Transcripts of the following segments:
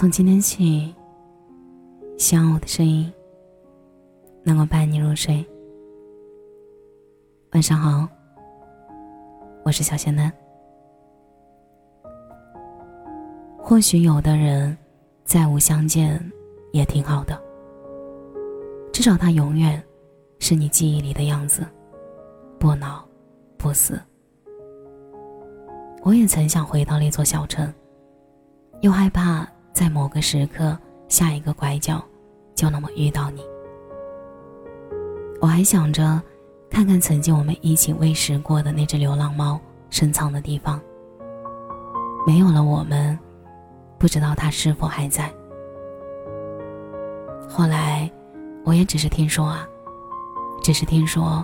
从今天起，希望我的声音能够伴你入睡。晚上好，我是小仙嫩。或许有的人再无相见也挺好的，至少他永远是你记忆里的样子，不老不死。我也曾想回到那座小城，又害怕。在某个时刻，下一个拐角，就那么遇到你。我还想着，看看曾经我们一起喂食过的那只流浪猫深藏的地方。没有了我们，不知道它是否还在。后来，我也只是听说啊，只是听说，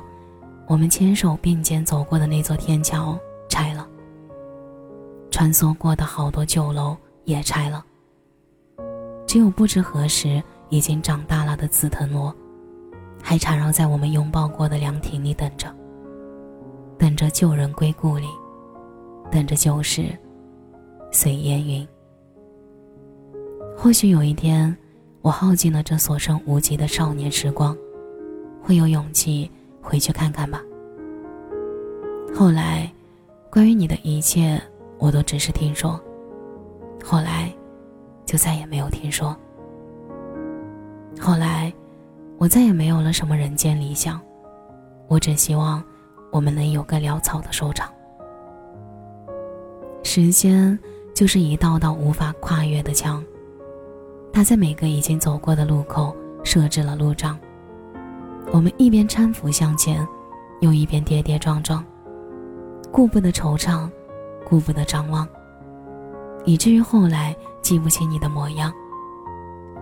我们牵手并肩走过的那座天桥拆了，穿梭过的好多旧楼也拆了。只有不知何时已经长大了的紫藤萝，还缠绕在我们拥抱过的凉亭里等着，等着旧人归故里，等着旧事随烟云。或许有一天，我耗尽了这所剩无几的少年时光，会有勇气回去看看吧。后来，关于你的一切，我都只是听说。就再也没有听说。后来，我再也没有了什么人间理想，我只希望我们能有个潦草的收场。时间就是一道道无法跨越的墙，它在每个已经走过的路口设置了路障。我们一边搀扶向前，又一边跌跌撞撞，顾不得惆怅，顾不得张望，以至于后来。记不起你的模样，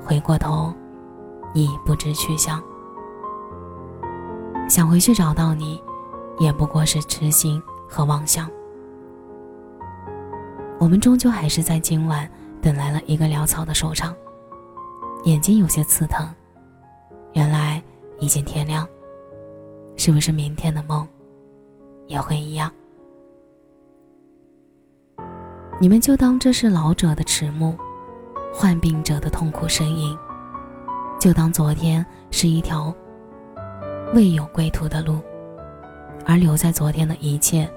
回过头，已不知去向。想回去找到你，也不过是痴心和妄想。我们终究还是在今晚等来了一个潦草的收场。眼睛有些刺疼，原来已经天亮。是不是明天的梦，也会一样？你们就当这是老者的迟暮，患病者的痛苦呻吟，就当昨天是一条未有归途的路，而留在昨天的一切，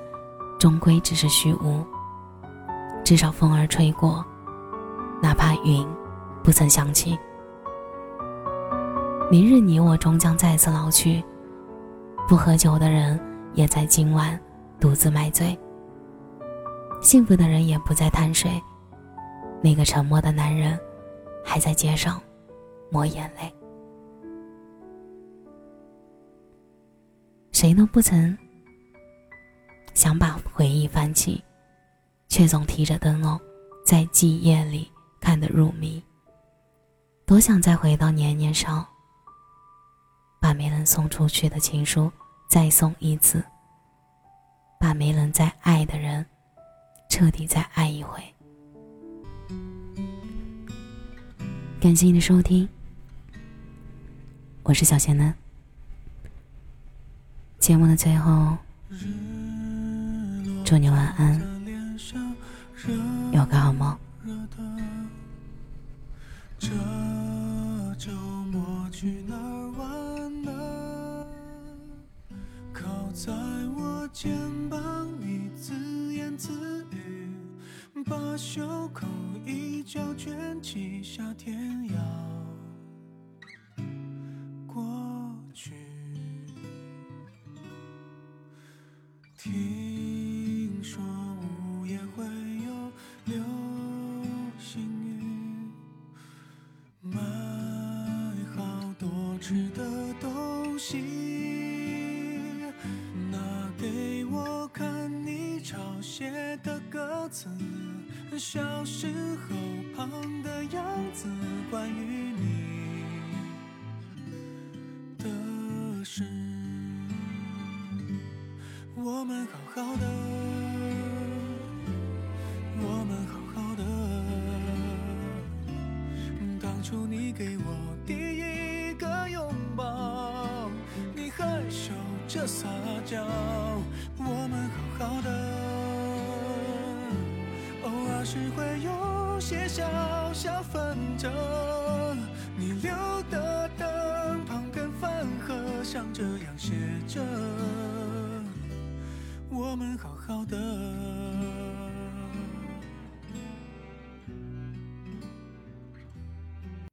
终归只是虚无。至少风儿吹过，哪怕云不曾想起。明日你我终将再次老去，不喝酒的人也在今晚独自买醉。幸福的人也不再贪睡，那个沉默的男人，还在街上抹眼泪。谁都不曾想把回忆翻起，却总提着灯笼，在记夜里看得入迷。多想再回到年年少，把没能送出去的情书再送一次，把没能再爱的人。彻底再爱一回。感谢你的收听，我是小贤男。节目的最后，祝你晚安，有个好梦。这周末去哪儿玩呢？靠在我肩膀，你自言自语，把袖口一角卷起，夏天要过去。听说午夜会有流星雨，买好多吃的东西。的歌词小时候胖的样子，关于你的事，我们好好的，我们好好的。当初你给我第一个拥抱，你害羞着撒娇，我们好好的。是会有。些小小纷争。你留的灯旁跟饭盒上这样写着：我们好好的。